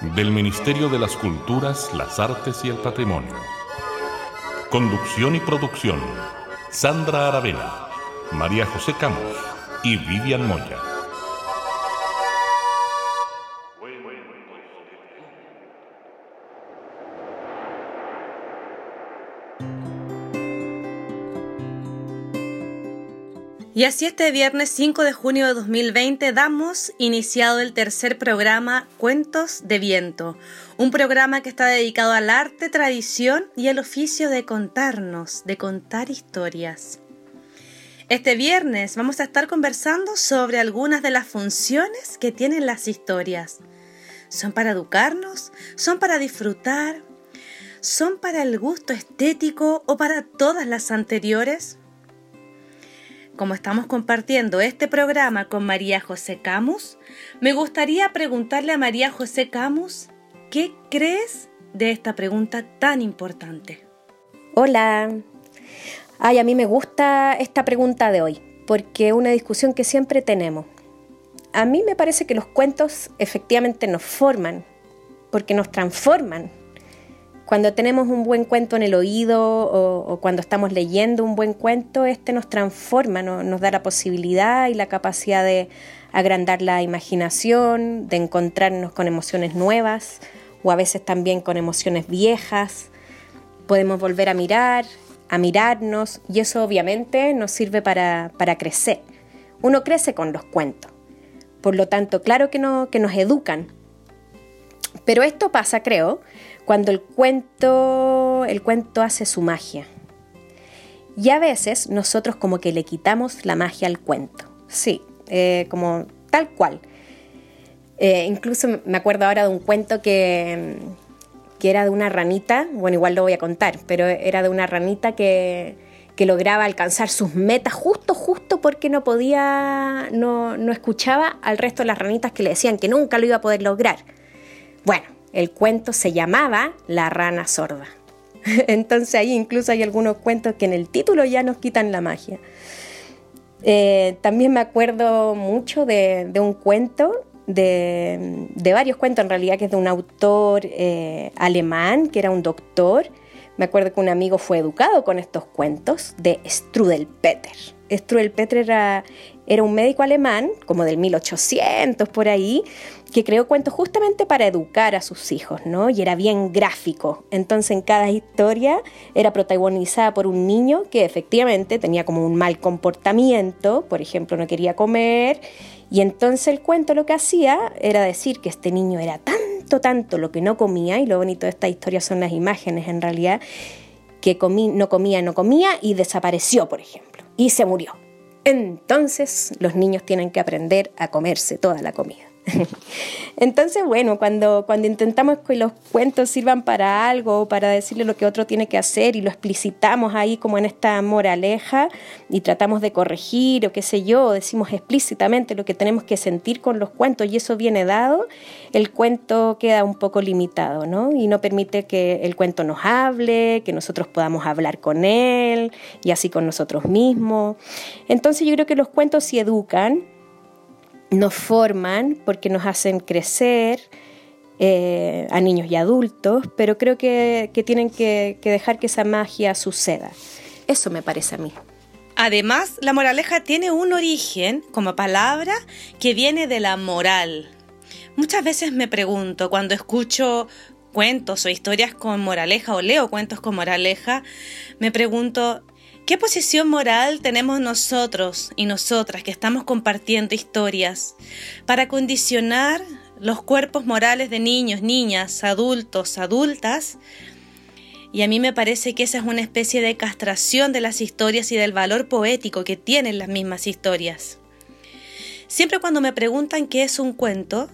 del Ministerio de las Culturas, las Artes y el Patrimonio. Conducción y producción, Sandra Aravena, María José Camus y Vivian Moya. Y así este viernes 5 de junio de 2020 damos iniciado el tercer programa Cuentos de Viento, un programa que está dedicado al arte, tradición y el oficio de contarnos, de contar historias. Este viernes vamos a estar conversando sobre algunas de las funciones que tienen las historias. ¿Son para educarnos? ¿Son para disfrutar? ¿Son para el gusto estético o para todas las anteriores? Como estamos compartiendo este programa con María José Camus, me gustaría preguntarle a María José Camus, ¿qué crees de esta pregunta tan importante? Hola. Ay, a mí me gusta esta pregunta de hoy, porque es una discusión que siempre tenemos. A mí me parece que los cuentos efectivamente nos forman, porque nos transforman, cuando tenemos un buen cuento en el oído o, cuando estamos leyendo un buen cuento, este nos transforma, nos da la posibilidad y la capacidad de agrandar la imaginación, de encontrarnos con emociones nuevas o a veces también con emociones viejas. Podemos volver a mirar, a mirarnos y eso obviamente nos sirve para, para crecer. Uno crece con los cuentos. Por lo tanto, claro que, no, que nos educan. Pero esto pasa, creo, cuando el cuento, el cuento hace su magia. Y a veces nosotros como que le quitamos la magia al cuento. Sí, eh, como tal cual. Eh, incluso me acuerdo ahora de un cuento que, que era de una ranita, bueno, igual lo voy a contar, pero era de una ranita que, que lograba alcanzar sus metas justo, justo porque no podía, no, no escuchaba al resto de las ranitas que le decían que nunca lo iba a poder lograr. Bueno, el cuento se llamaba La rana sorda. Entonces ahí incluso hay algunos cuentos que en el título ya nos quitan la magia. Eh, también me acuerdo mucho de, un cuento, de, varios cuentos en realidad, que es de un autor eh, alemán, que era un doctor. Me acuerdo que un amigo fue educado con estos cuentos de Strudel Peter era, era un médico alemán, como del 1800 por ahí, que creó cuentos justamente para educar a sus hijos, ¿no? Y era bien gráfico. Entonces en cada historia era protagonizada por un niño que efectivamente tenía como un mal comportamiento, por ejemplo, no quería comer, y entonces el cuento lo que hacía era decir que este niño era tanto, tanto lo que no comía, y lo bonito de esta historia son las imágenes en realidad, que no comía, no comía y desapareció, por ejemplo, y se murió. Entonces los niños tienen que aprender a comerse toda la comida. Entonces, bueno, cuando, cuando intentamos que los cuentos sirvan para algo, para decirle lo que otro tiene que hacer y lo explicitamos ahí como en esta moraleja y tratamos de corregir o qué sé yo, decimos explícitamente lo que tenemos que sentir con los cuentos y eso viene dado, el cuento queda un poco limitado, ¿no? Y no permite que el cuento nos hable, que nosotros podamos hablar con él y así con nosotros mismos. Entonces yo creo que los cuentos sí educan, nos forman porque nos hacen crecer eh, a niños y adultos, pero creo que, tienen que, que dejar que esa magia suceda. Eso me parece a mí. Además, la moraleja tiene un origen como palabra que viene de la moral. Muchas veces me pregunto cuando escucho cuentos o historias con moraleja o leo cuentos con moraleja, me pregunto, ¿Qué posición moral tenemos nosotros y nosotras que estamos compartiendo historias para condicionar los cuerpos morales de niños, niñas, adultos, adultas? Y a mí me parece que esa es una especie de castración de las historias y del valor poético que tienen las mismas historias. Siempre cuando me preguntan qué es un cuento,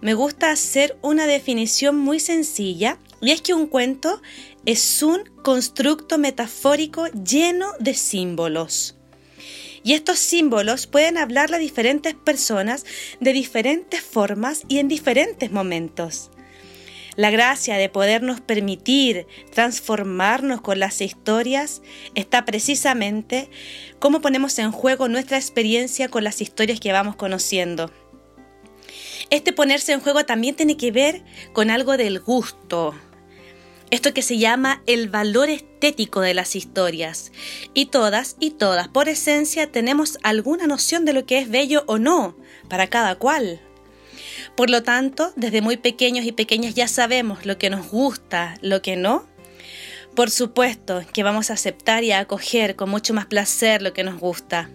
me gusta hacer una definición muy sencilla Y es que un cuento es un constructo metafórico lleno de símbolos. Y estos símbolos pueden hablarle a diferentes personas de diferentes formas y en diferentes momentos. La gracia de podernos permitir transformarnos con las historias está precisamente cómo ponemos en juego nuestra experiencia con las historias que vamos conociendo. Este ponerse en juego también tiene que ver con algo del gusto, esto que se llama el valor estético de las historias. Y todas y todas, por esencia, tenemos alguna noción de lo que es bello o no, para cada cual. Por lo tanto, desde muy pequeños y pequeñas ya sabemos lo que nos gusta, lo que no. Por supuesto que vamos a aceptar y a acoger con mucho más placer lo que nos gusta.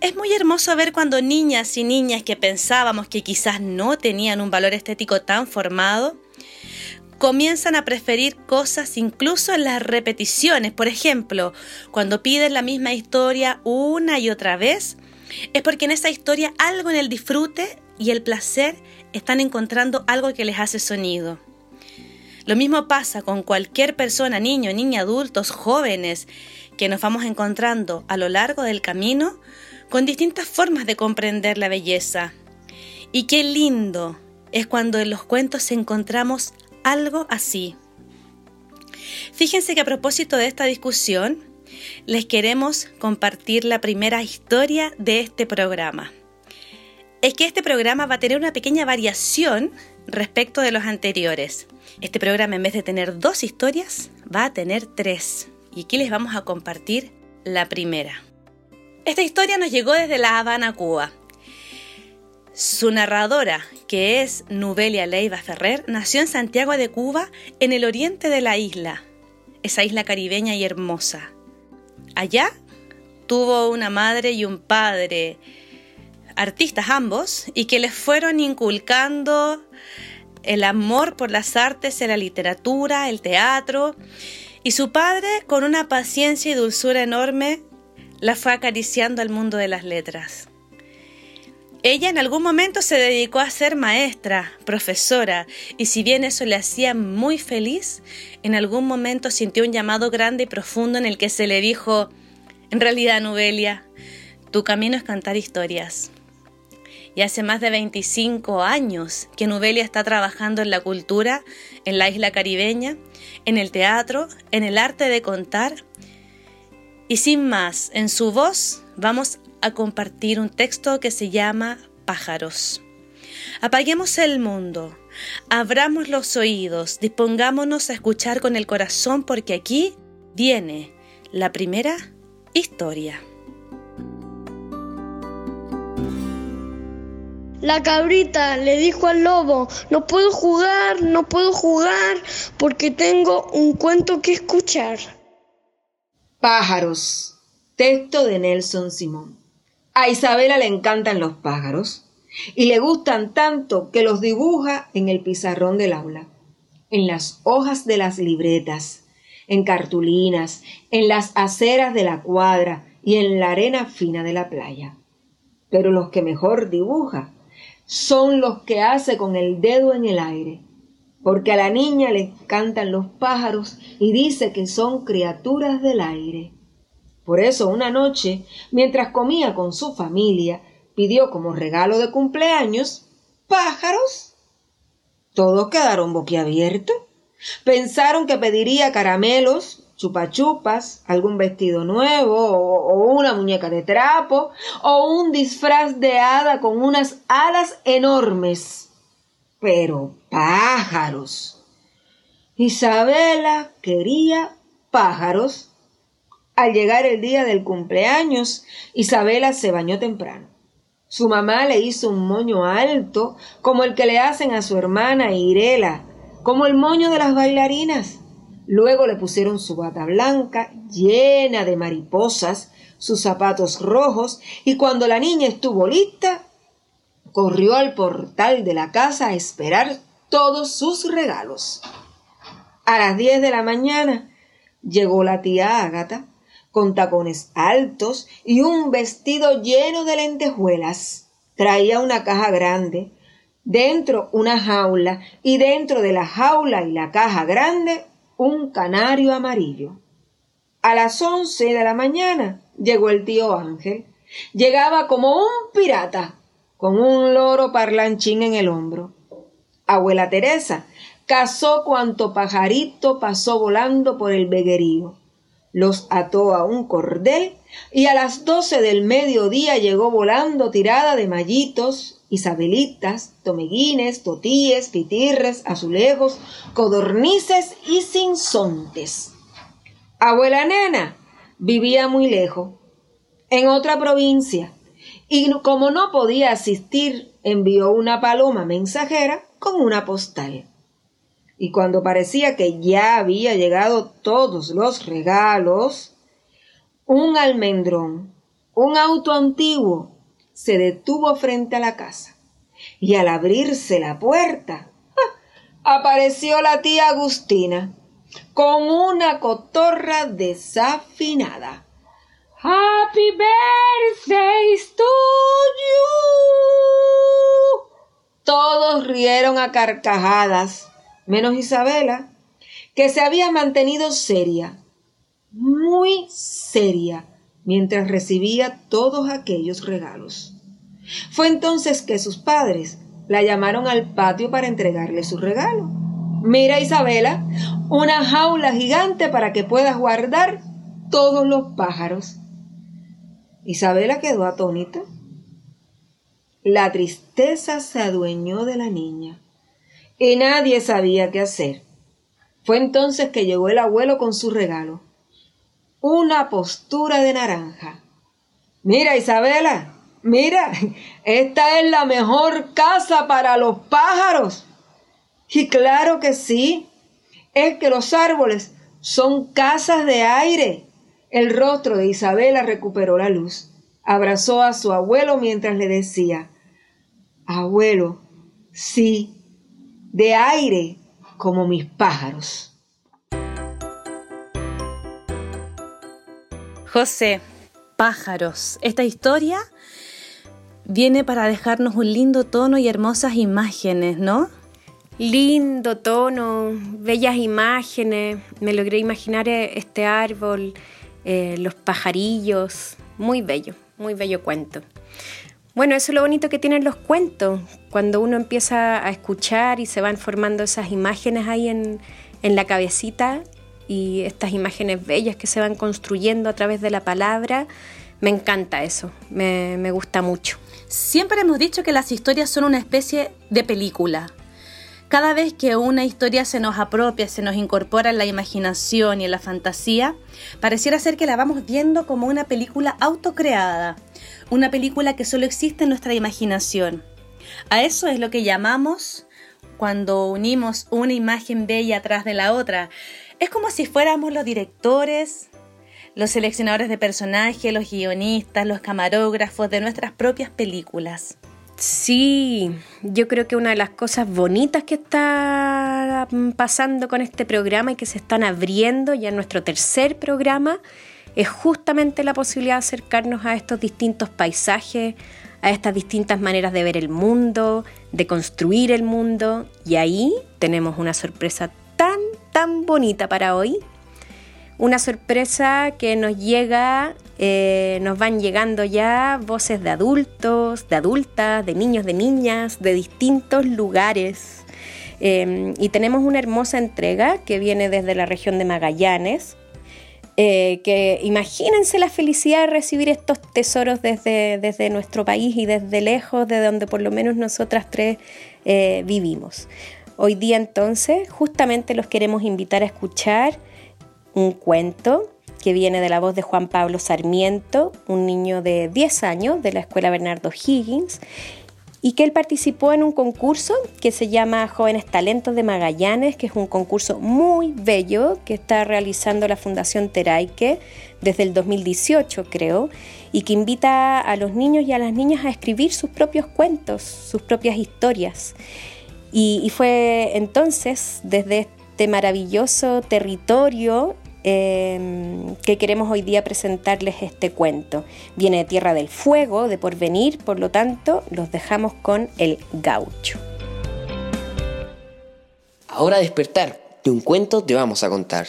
Es muy hermoso ver cuando niñas y niñas que pensábamos que quizás no tenían un valor estético tan formado, comienzan a preferir cosas incluso en las repeticiones. Por ejemplo, cuando piden la misma historia una y otra vez, es porque en esa historia algo en el disfrute y el placer están encontrando algo que les hace sonido. Lo mismo pasa con cualquier persona, niño, niña, adultos, jóvenes, que nos vamos encontrando a lo largo del camino con distintas formas de comprender la belleza. Y qué lindo es cuando en los cuentos encontramos algo así. Fíjense que a propósito de esta discusión, les queremos compartir la primera historia de este programa es que este programa va a tener una pequeña variación respecto de los anteriores. Este programa en vez de tener dos historias, va a tener tres. Y aquí les vamos a compartir la primera. Esta historia nos llegó desde La Habana, Cuba. Su narradora, que es Nubelia Leiva Ferrer, nació en Santiago de Cuba, en el oriente de la isla, esa isla caribeña y hermosa. Allá tuvo una madre y un padre artistas ambos, y que les fueron inculcando el amor por las artes, la literatura, el teatro, y su padre, con una paciencia y dulzura enorme, la fue acariciando al mundo de las letras. Ella en algún momento se dedicó a ser maestra, profesora, y si bien eso le hacía muy feliz, en algún momento sintió un llamado grande y profundo en el que se le dijo, en realidad, Nubelia, tu camino es cantar historias y hace más de 25 años que Nubelia está trabajando en la cultura, en la isla caribeña, en el teatro, en el arte de contar. Y sin más, en su voz vamos a compartir un texto que se llama Pájaros. Apaguemos el mundo, abramos los oídos, dispongámonos a escuchar con el corazón porque aquí viene la primera historia. La cabrita le dijo al lobo, no puedo jugar, no puedo jugar, porque tengo un cuento que escuchar. Pájaros. Texto de Nelson Simón. A Isabela le encantan los pájaros y le gustan tanto que los dibuja en el pizarrón del aula, en las hojas de las libretas, en cartulinas, en las aceras de la cuadra y en la arena fina de la playa. Pero los que mejor dibuja son los que hace con el dedo en el aire, porque a la niña le cantan los pájaros y dice que son criaturas del aire. Por eso una noche, mientras comía con su familia, pidió como regalo de cumpleaños pájaros. Todos quedaron boquiabiertos. Pensaron que pediría caramelos chupachupas, algún vestido nuevo, o, una muñeca de trapo, o un disfraz de hada con unas alas enormes. Pero pájaros. Isabela quería pájaros. Al llegar el día del cumpleaños, Isabela se bañó temprano. Su mamá le hizo un moño alto, como el que le hacen a su hermana Irela, como el moño de las bailarinas. Luego le pusieron su bata blanca llena de mariposas, sus zapatos rojos, y cuando la niña estuvo lista, corrió al portal de la casa a esperar todos sus regalos. A las diez de la mañana llegó la tía Ágata con tacones altos y un vestido lleno de lentejuelas. Traía una caja grande Dentro una jaula y dentro de la jaula y la caja grande un canario amarillo. A las once de la mañana llegó el tío Ángel. Llegaba como un pirata, con un loro parlanchín en el hombro. Abuela Teresa cazó cuanto pajarito pasó volando por el veguerío. Los ató a un cordel y a las doce del mediodía llegó volando tirada de mallitos, isabelitas, tomeguines, totíes, pitirres, azulejos, codornices y sinsontes. Abuela nena vivía muy lejos, en otra provincia, y como no podía asistir, envió una paloma mensajera con una postal. Y cuando parecía que ya había llegado todos los regalos, un almendrón, un auto antiguo, se detuvo frente a la casa. Y al abrirse la puerta, ¡ah! apareció la tía Agustina con una cotorra desafinada. Happy birthday to you. Todos rieron a carcajadas, menos Isabela, que se había mantenido seria, muy seria, mientras recibía todos aquellos regalos. Fue entonces que sus padres la llamaron al patio para entregarle su regalo. Mira, Isabela, una jaula gigante para que puedas guardar todos los pájaros. Isabela quedó atónita. La tristeza se adueñó de la niña y nadie sabía qué hacer. Fue entonces que llegó el abuelo con su regalo una postura de naranja. Mira, Isabela, mira, esta es la mejor casa para los pájaros. Y claro que sí, es que los árboles son casas de aire. El rostro de Isabela recuperó la luz. Abrazó a su abuelo mientras le decía, Abuelo, sí, de aire como mis pájaros. José, pájaros. Esta historia viene para dejarnos un lindo tono y hermosas imágenes, ¿no? Lindo tono, bellas imágenes. Me logré imaginar eh, este árbol, eh, los pajarillos. Muy bello, muy bello cuento. Bueno, eso es lo bonito que tienen los cuentos, cuando uno empieza a escuchar y se van formando esas imágenes ahí en, en la cabecita y estas imágenes bellas que se van construyendo a través de la palabra. Me encanta eso, me, me gusta mucho. Siempre hemos dicho que las historias son una especie de película. Cada vez que una historia se nos apropia, se nos incorpora en la imaginación y en la fantasía, pareciera ser que la vamos viendo como una película autocreada, una película que solo existe en nuestra imaginación. A eso es lo que llamamos cuando unimos una imagen bella atrás de la otra, es como si fuéramos los directores, los seleccionadores de personajes, los guionistas, los camarógrafos de nuestras propias películas. Sí, yo creo que una de las cosas bonitas que está pasando con este programa y que se están abriendo ya en nuestro tercer programa es justamente la posibilidad de acercarnos a estos distintos paisajes, a estas distintas maneras de ver el mundo, de construir el mundo y ahí tenemos una sorpresa tan, tan bonita para hoy. Una sorpresa que nos llega, eh, nos van llegando ya voces de adultos, de adultas, de niños, de niñas, de distintos lugares. Em, y tenemos una hermosa entrega que viene desde la región de Magallanes, eh, que imagínense la felicidad de recibir estos tesoros desde, desde, nuestro país y desde lejos, de donde por lo menos nosotras tres eh, vivimos. Hoy día entonces justamente los queremos invitar a escuchar un cuento que viene de la voz de Juan Pablo Sarmiento, un niño de 10 años de la Escuela Bernardo Higgins, y que él participó en un concurso que se llama Jóvenes Talentos de Magallanes, que es un concurso muy bello que está realizando la Fundación Teraike desde el 2018, creo, y que invita a los niños y a las niñas a escribir sus propios cuentos, sus propias historias. Y, fue entonces desde este maravilloso territorio em, que queremos hoy día presentarles este cuento. Viene de Tierra del Fuego, de Porvenir, por lo tanto los dejamos con el gaucho. Ahora despertar, de un cuento te vamos a contar.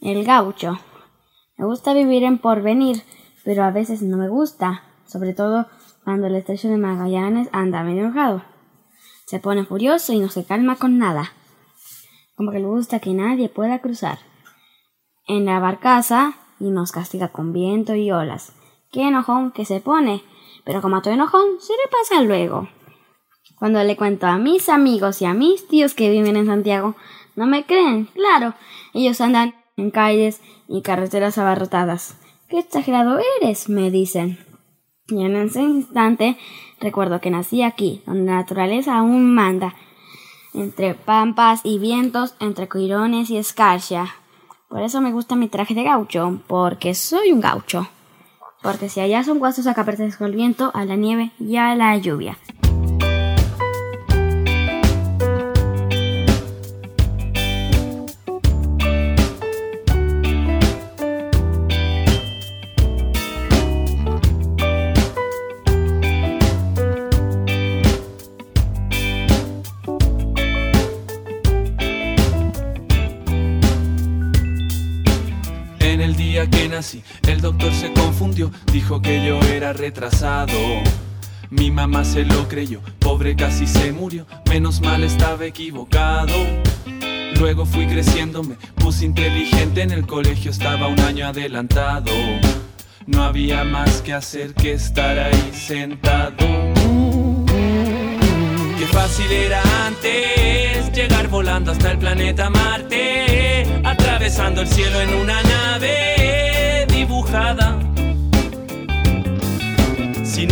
El gaucho. Me gusta vivir en porvenir, pero a veces no me gusta, sobre todo cuando el estrecho de Magallanes anda medio enojado. Se pone furioso y no se calma con nada. Como que le gusta que nadie pueda cruzar. En la barcaza y nos castiga con viento y olas. Qué enojón que se pone, pero como a todo enojón se le pasa luego. Cuando le cuento a mis amigos y a mis tíos que viven en Santiago, no me creen, claro. Ellos andan en calles y carreteras abarrotadas. ¡Qué exagerado eres! me dicen. Y en ese instante recuerdo que nací aquí, donde la naturaleza aún manda, entre pampas y vientos, entre coirones y escarcha. Por eso me gusta mi traje de gaucho, porque soy un gaucho. Porque si allá son guasos acá pertenezco al viento, a la nieve y a la lluvia. Que yo era retrasado. Mi mamá se lo creyó, pobre casi se murió, menos mal estaba equivocado. Luego fui creciendo, me puse inteligente, en el colegio estaba un año adelantado. No había más que hacer que estar ahí sentado. Qué fácil era antes llegar volando hasta el planeta Marte, atravesando el cielo en una nave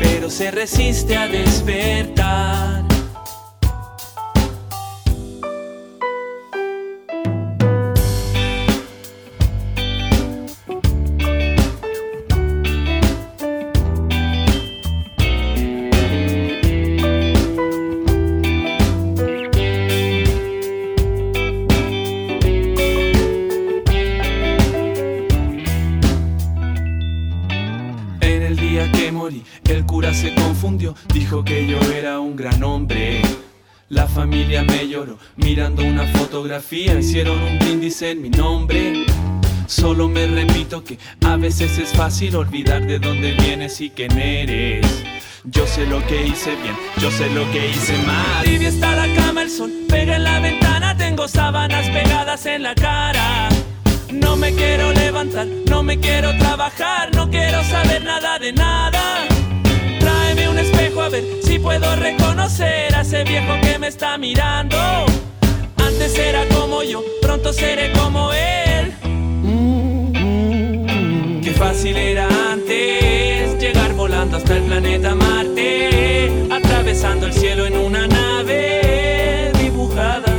pero se resiste a despertar. Familia me lloró mirando una fotografía, hicieron un índice en mi nombre. Solo me repito que a veces es fácil olvidar de dónde vienes y quién eres. Yo sé lo que hice bien, yo sé lo que hice mal. Tibia está la cama, el sol pega en la ventana, tengo sábanas pegadas en la cara. No me quiero levantar, no me quiero trabajar, no quiero saber nada de nada espejo a ver si puedo reconocer a ese viejo que me está mirando. Antes era como yo, pronto seré como él. Qué fácil era antes llegar volando hasta el planeta Marte, atravesando el cielo en una nave dibujada.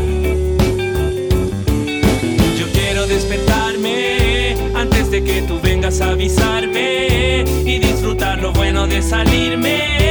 Yo quiero despertarme antes de que tú vengas a avisarme y disfrutar lo bueno de salirme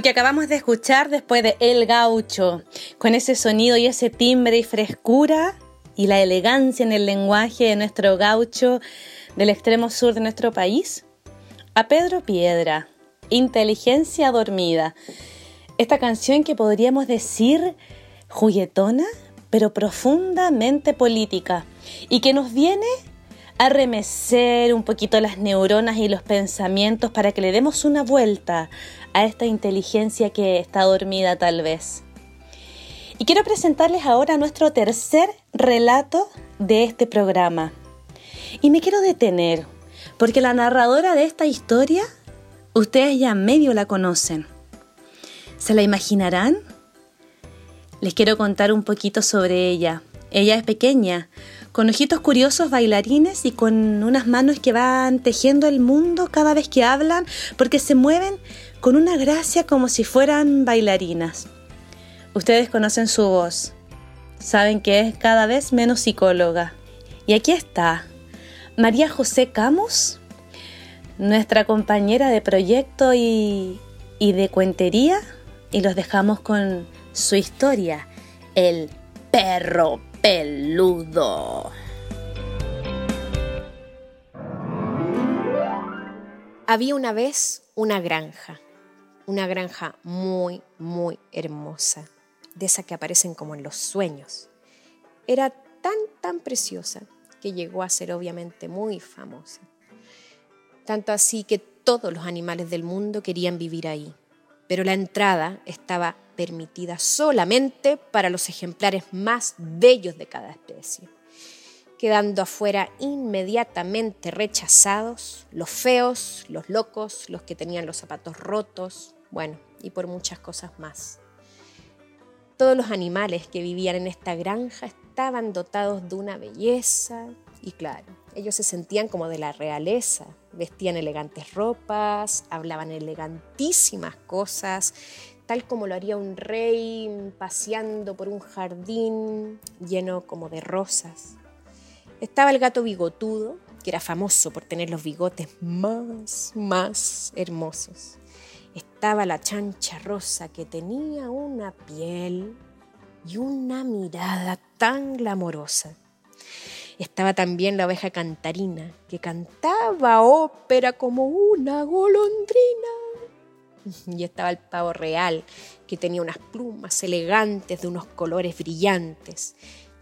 Lo que acabamos de escuchar después de El Gaucho, con ese sonido y ese timbre y frescura y la elegancia en el lenguaje de nuestro gaucho del extremo sur de nuestro país, A Pedro Piedra, Inteligencia Dormida. Esta canción que podríamos decir juguetona, pero profundamente política, y que nos viene a remecer un poquito las neuronas y los pensamientos para que le demos una vuelta a esta inteligencia que está dormida tal vez. Y quiero presentarles ahora nuestro tercer relato de este programa. Y me quiero detener, porque la narradora de esta historia, ustedes ya medio la conocen. ¿Se la imaginarán? Les quiero contar un poquito sobre ella. Ella es pequeña, con ojitos curiosos bailarines y con unas manos que van tejiendo el mundo cada vez que hablan porque se mueven con una gracia como si fueran bailarinas. Ustedes conocen su voz, saben que es cada vez menos psicóloga. Y aquí está, María José Camus, nuestra compañera de proyecto y, y de cuentería, y los dejamos con su historia, el perro peludo. Había una vez una granja, una granja muy, muy hermosa de esas que aparecen como en los sueños. Era tan, tan preciosa que llegó a ser obviamente muy famosa. Tanto así que todos los animales del mundo querían vivir ahí, pero la entrada estaba permitida solamente para los ejemplares más bellos de cada especie, quedando afuera inmediatamente rechazados los feos, los locos, los que tenían los zapatos rotos, bueno, y por muchas cosas más. Todos los animales que vivían en esta granja estaban dotados de una belleza y claro, ellos se sentían como de la realeza, vestían elegantes ropas, hablaban elegantísimas cosas, tal como lo haría un rey paseando por un jardín lleno como de rosas. Estaba el gato bigotudo, que era famoso por tener los bigotes más, más hermosos estaba la chancha rosa que tenía una piel y una mirada tan glamorosa. Estaba también la oveja cantarina, que cantaba ópera como una golondrina. Y estaba el pavo real, que tenía unas plumas elegantes de unos colores brillantes.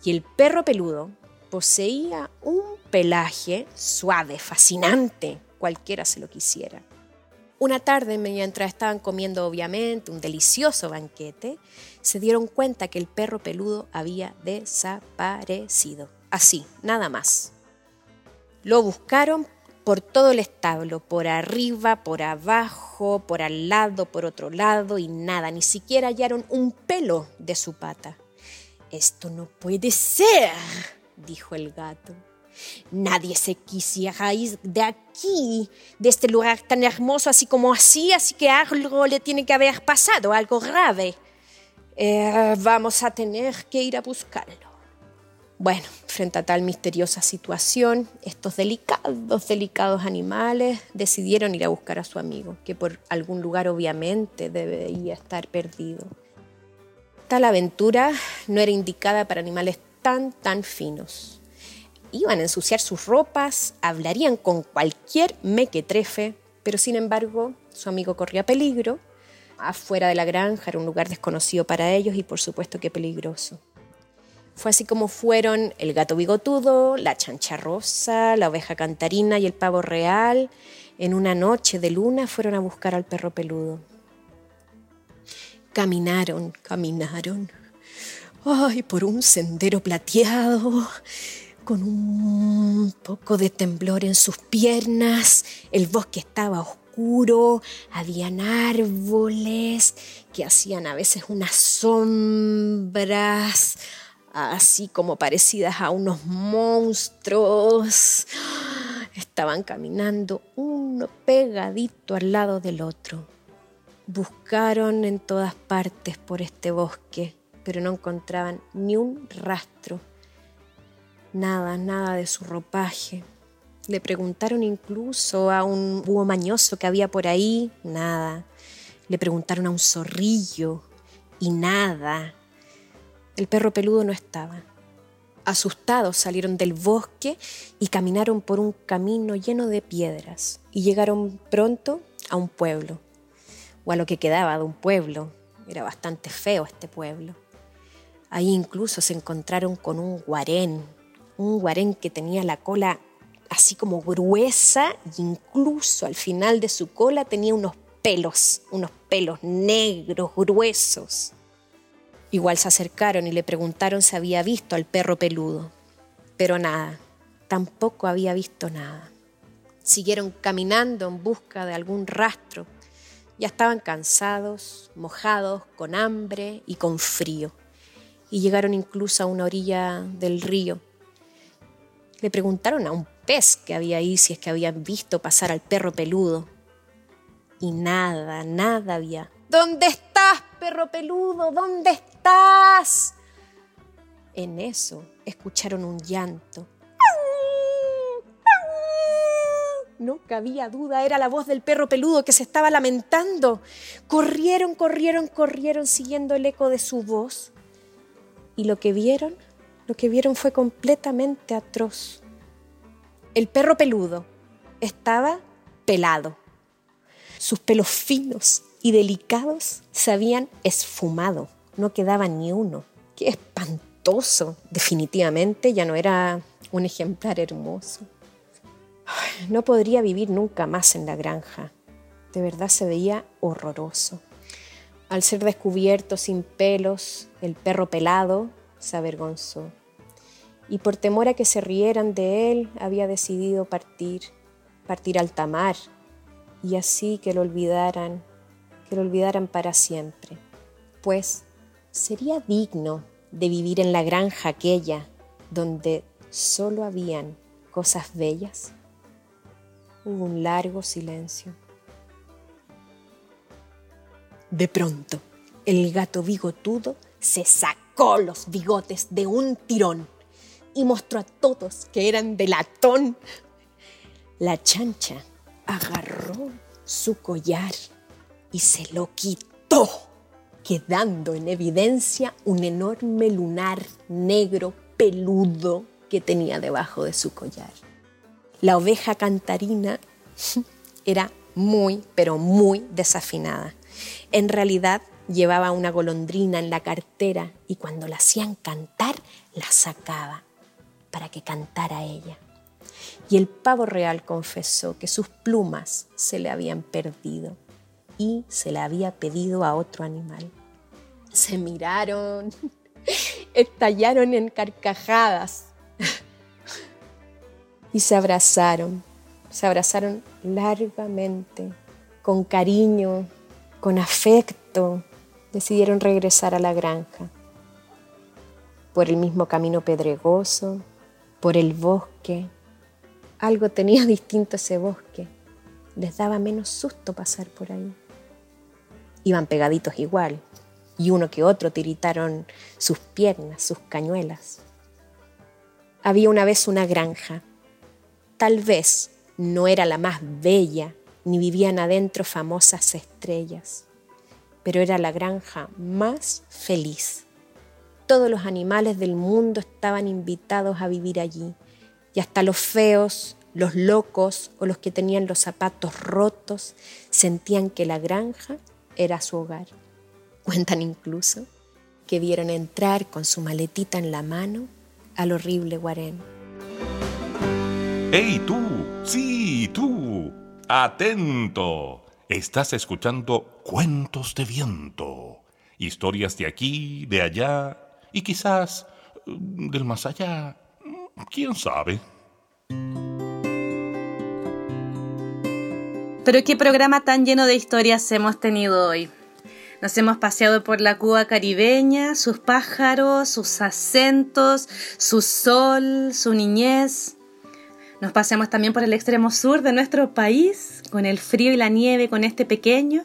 Y el perro peludo poseía un pelaje suave, fascinante, cualquiera se lo quisiera. Una tarde, mientras estaban comiendo obviamente un delicioso banquete, se dieron cuenta que el perro peludo había desaparecido. Así, nada más. Lo buscaron por todo el establo, por arriba, por abajo, por al lado, por otro lado, y nada, ni siquiera hallaron un pelo de su pata. Esto no puede ser, dijo el gato. Nadie se quisiera ir de aquí, de este lugar tan hermoso, así como así, así que algo le tiene que haber pasado, algo grave. Eh, vamos a tener que ir a buscarlo. Bueno, frente a tal misteriosa situación, estos delicados, delicados animales decidieron ir a buscar a su amigo, que por algún lugar obviamente debía estar perdido. Tal aventura no era indicada para animales tan, tan finos iban a ensuciar sus ropas, hablarían con cualquier mequetrefe, pero sin embargo su amigo corría peligro. Afuera de la granja era un lugar desconocido para ellos y por supuesto que peligroso. Fue así como fueron el gato bigotudo, la chancha rosa, la oveja cantarina y el pavo real. En una noche de luna fueron a buscar al perro peludo. Caminaron, caminaron. Ay, por un sendero plateado con un poco de temblor en sus piernas, el bosque estaba oscuro, habían árboles que hacían a veces unas sombras, así como parecidas a unos monstruos. Estaban caminando uno pegadito al lado del otro. Buscaron en todas partes por este bosque, pero no encontraban ni un rastro Nada, nada de su ropaje. Le preguntaron incluso a un búho mañoso que había por ahí, nada. Le preguntaron a un zorrillo y nada. El perro peludo no estaba. Asustados salieron del bosque y caminaron por un camino lleno de piedras y llegaron pronto a un pueblo, o a lo que quedaba de un pueblo. Era bastante feo este pueblo. Ahí incluso se encontraron con un guarén, un guarén que tenía la cola así como gruesa e incluso al final de su cola tenía unos pelos, unos pelos negros, gruesos. Igual se acercaron y le preguntaron si había visto al perro peludo, pero nada, tampoco había visto nada. Siguieron caminando en busca de algún rastro. Ya estaban cansados, mojados, con hambre y con frío. Y llegaron incluso a una orilla del río. Le preguntaron a un pez que había ahí si es que habían visto pasar al perro peludo. Y nada, nada había. ¿Dónde estás, perro peludo? ¿Dónde estás? En eso escucharon un llanto No cabía duda, era la voz del perro peludo que se estaba lamentando. Corrieron, corrieron, corrieron siguiendo el eco de su voz. Y lo que vieron, lo que vieron fue completamente atroz. El perro peludo estaba pelado. Sus pelos finos y delicados se habían esfumado. No quedaba ni uno. Qué espantoso. Definitivamente ya no era un ejemplar hermoso. No podría vivir nunca más en la granja. De verdad se veía horroroso. Al ser descubierto sin pelos, el perro pelado se avergonzó. Y por temor a que se rieran de él, había decidido partir, partir al tamar, y así que lo olvidaran, que lo olvidaran para siempre. Pues sería digno de vivir en la granja aquella donde solo habían cosas bellas. Hubo un largo silencio. De pronto, el gato bigotudo se sacó los bigotes de un tirón y mostró a todos que eran de latón. La chancha agarró su collar y se lo quitó, quedando en evidencia un enorme lunar negro peludo que tenía debajo de su collar. La oveja cantarina era muy, pero muy desafinada. En realidad llevaba una golondrina en la cartera y cuando la hacían cantar, la sacaba para que cantara ella. Y el pavo real confesó que sus plumas se le habían perdido y se le había pedido a otro animal. Se miraron, estallaron en carcajadas y se abrazaron, se abrazaron largamente, con cariño, con afecto, decidieron regresar a la granja, por el mismo camino pedregoso, por el bosque. Algo tenía distinto ese bosque, les daba menos susto pasar por ahí. Iban pegaditos igual, y uno que otro tiritaron sus piernas, sus cañuelas. Había una vez una granja Tal vez no era la más bella, ni vivían adentro famosas estrellas, pero era la granja más feliz. Todos los animales del mundo estaban invitados a vivir allí, y hasta los feos, los locos o los que tenían los zapatos rotos sentían que la granja era su hogar. Cuentan incluso que vieron entrar con su maletita en la mano al horrible Guarén. ¡Hey tú! Sí, tú. Atento. Estás escuchando Cuentos de Viento. Historias de aquí, de allá y quizás mm, del más allá. ¿Quién sabe? Pero qué programa tan lleno de historias hemos tenido hoy. Nos hemos paseado por la Cuba caribeña, sus pájaros, sus acentos, su sol, su niñez. Nos paseamos también por el extremo sur de nuestro país, con el frío y la nieve, con este pequeño.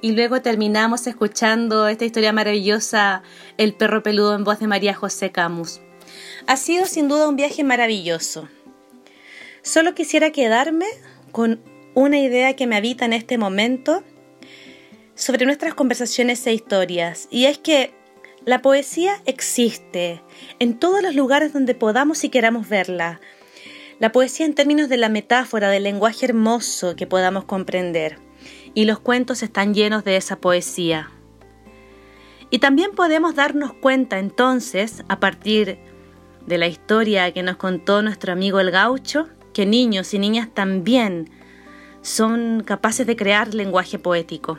Y luego terminamos escuchando esta historia maravillosa, El perro peludo en voz de María José Camus. Ha sido sin duda un viaje maravilloso. Solo quisiera quedarme con una idea que me habita en este momento sobre nuestras conversaciones e historias, y es que La poesía existe en todos los lugares donde podamos y queramos verla. La poesía en términos de la metáfora, del lenguaje hermoso que podamos comprender. Y los cuentos están llenos de esa poesía. Y también podemos darnos cuenta entonces, a partir de la historia que nos contó nuestro amigo el gaucho, que niños y niñas también son capaces de crear lenguaje poético.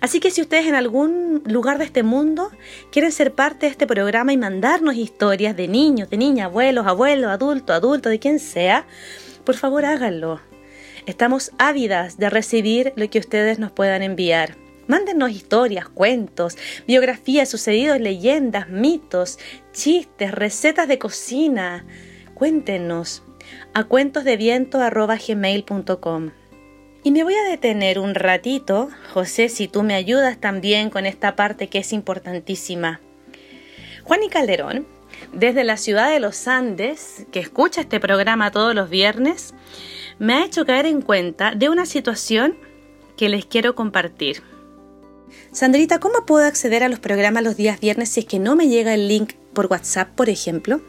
Así que si ustedes en algún lugar de este mundo quieren ser parte de este programa y mandarnos historias de niños, de niñas, abuelos, abuelos, adultos, adultos, de quien sea, por favor háganlo. Estamos ávidas de recibir lo que ustedes nos puedan enviar. Mándenos historias, cuentos, biografías, sucedidos, leyendas, mitos, chistes, recetas de cocina. Cuéntenos a cuentosdeviento.gmail.com Y me voy a detener un ratito, José, si tú me ayudas también con esta parte que es importantísima. Juan y Calderón, desde la ciudad de los Andes, que escucha este programa todos los viernes, me ha hecho caer en cuenta de una situación que les quiero compartir. Sandrita, ¿cómo puedo acceder a los programas los días viernes si es que no me llega el link por WhatsApp, por ejemplo?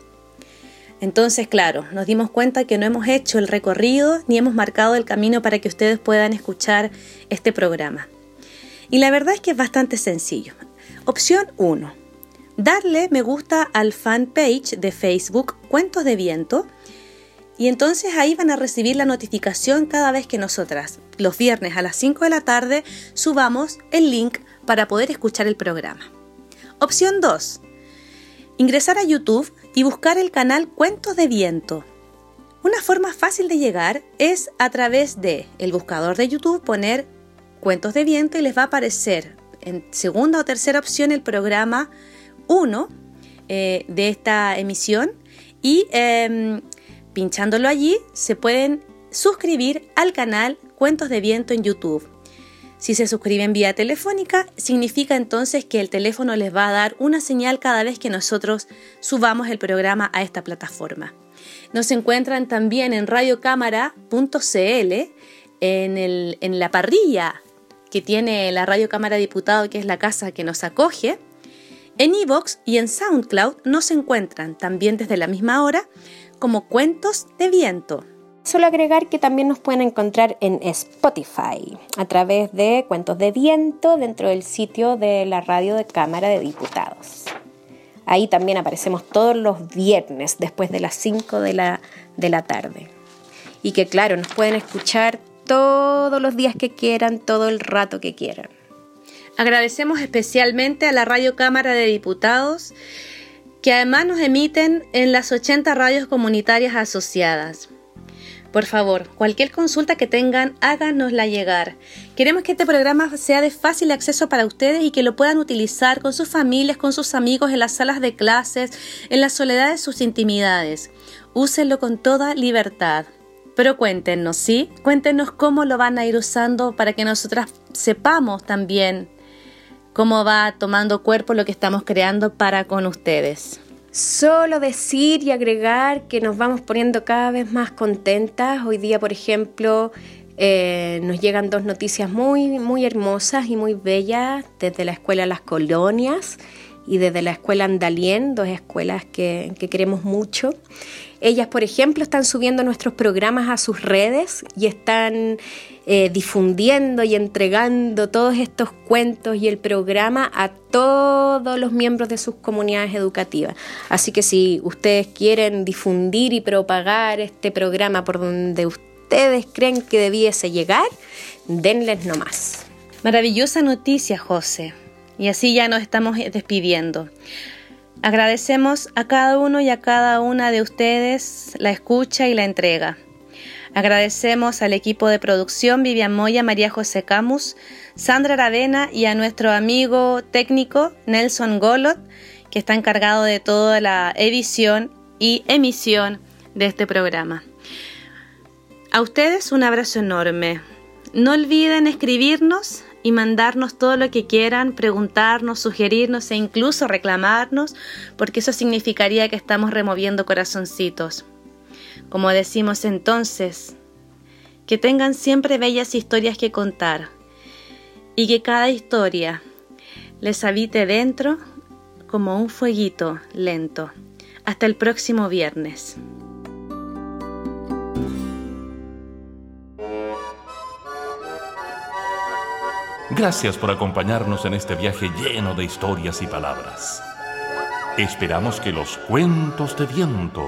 Entonces, claro, nos dimos cuenta que no hemos hecho el recorrido ni hemos marcado el camino para que ustedes puedan escuchar este programa. Y la verdad es que es bastante sencillo. Opción 1. Darle me gusta al fanpage de Facebook Cuentos de Viento y entonces ahí van a recibir la notificación cada vez que nosotras, los viernes a las 5 de la tarde, subamos el link para poder escuchar el programa. Opción 2. Ingresar a YouTube y buscar el canal Cuentos de Viento. Una forma fácil de llegar es a través de el buscador de YouTube poner Cuentos de Viento y les va a aparecer en segunda o tercera opción el programa 1 eh, de esta emisión y em, Pinchándolo allí se pueden suscribir al canal Cuentos de Viento en YouTube. Si se suscriben vía telefónica, significa entonces que el teléfono les va a dar una señal cada vez que nosotros subamos el programa a esta plataforma. Nos encuentran también en radiocámara.cl, en, en la parrilla que tiene la Radio Cámara Diputado, que es la casa que nos acoge. En iVoox y en SoundCloud nos encuentran también desde la misma hora como Cuentos de Viento. Solo agregar que también nos pueden encontrar en Spotify a través de Cuentos de Viento dentro del sitio de la radio de Cámara de Diputados. Ahí también aparecemos todos los viernes después de las 5 de la, de la tarde. Y que claro, nos pueden escuchar todos los días que quieran, todo el rato que quieran. Agradecemos especialmente a la Radio Cámara de Diputados que además nos emiten en las 80 radios comunitarias asociadas. Por favor, cualquier consulta que tengan, háganosla llegar. Queremos que este programa sea de fácil acceso para ustedes y que lo puedan utilizar con sus familias, con sus amigos, en las salas de clases, en la soledad de sus intimidades. Úsenlo con toda libertad. Pero cuéntenos, ¿sí? Cuéntenos cómo lo van a ir usando para que nosotras sepamos también cómo va tomando cuerpo lo que estamos creando para con ustedes. Solo decir y agregar que nos vamos poniendo cada vez más contentas. Hoy día, por ejemplo, eh, nos llegan dos noticias muy, muy hermosas y muy bellas desde la Escuela Las Colonias y desde la Escuela Andalien, dos escuelas que, que queremos mucho. Ellas, por ejemplo, están subiendo nuestros programas a sus redes y están eh, difundiendo y entregando todos estos cuentos y el programa a todos los miembros de sus comunidades educativas. Así que si ustedes quieren difundir y propagar este programa por donde ustedes creen que debiese llegar, denles nomás. Maravillosa noticia, José. Y así ya nos estamos despidiendo. Agradecemos a cada uno y a cada una de ustedes la escucha y la entrega. Agradecemos al equipo de producción Vivian Moya, María José Camus, Sandra Aravena y a nuestro amigo técnico Nelson Golot, que está encargado de toda la edición y emisión de este programa. A ustedes un abrazo enorme. No olviden escribirnos y mandarnos todo lo que quieran, preguntarnos, sugerirnos e incluso reclamarnos, porque eso significaría que estamos removiendo corazoncitos. Como decimos entonces, que tengan siempre bellas historias que contar y que cada historia les habite dentro como un fueguito lento. Hasta el próximo viernes. Gracias por acompañarnos en este viaje lleno de historias y palabras. Esperamos que los cuentos de viento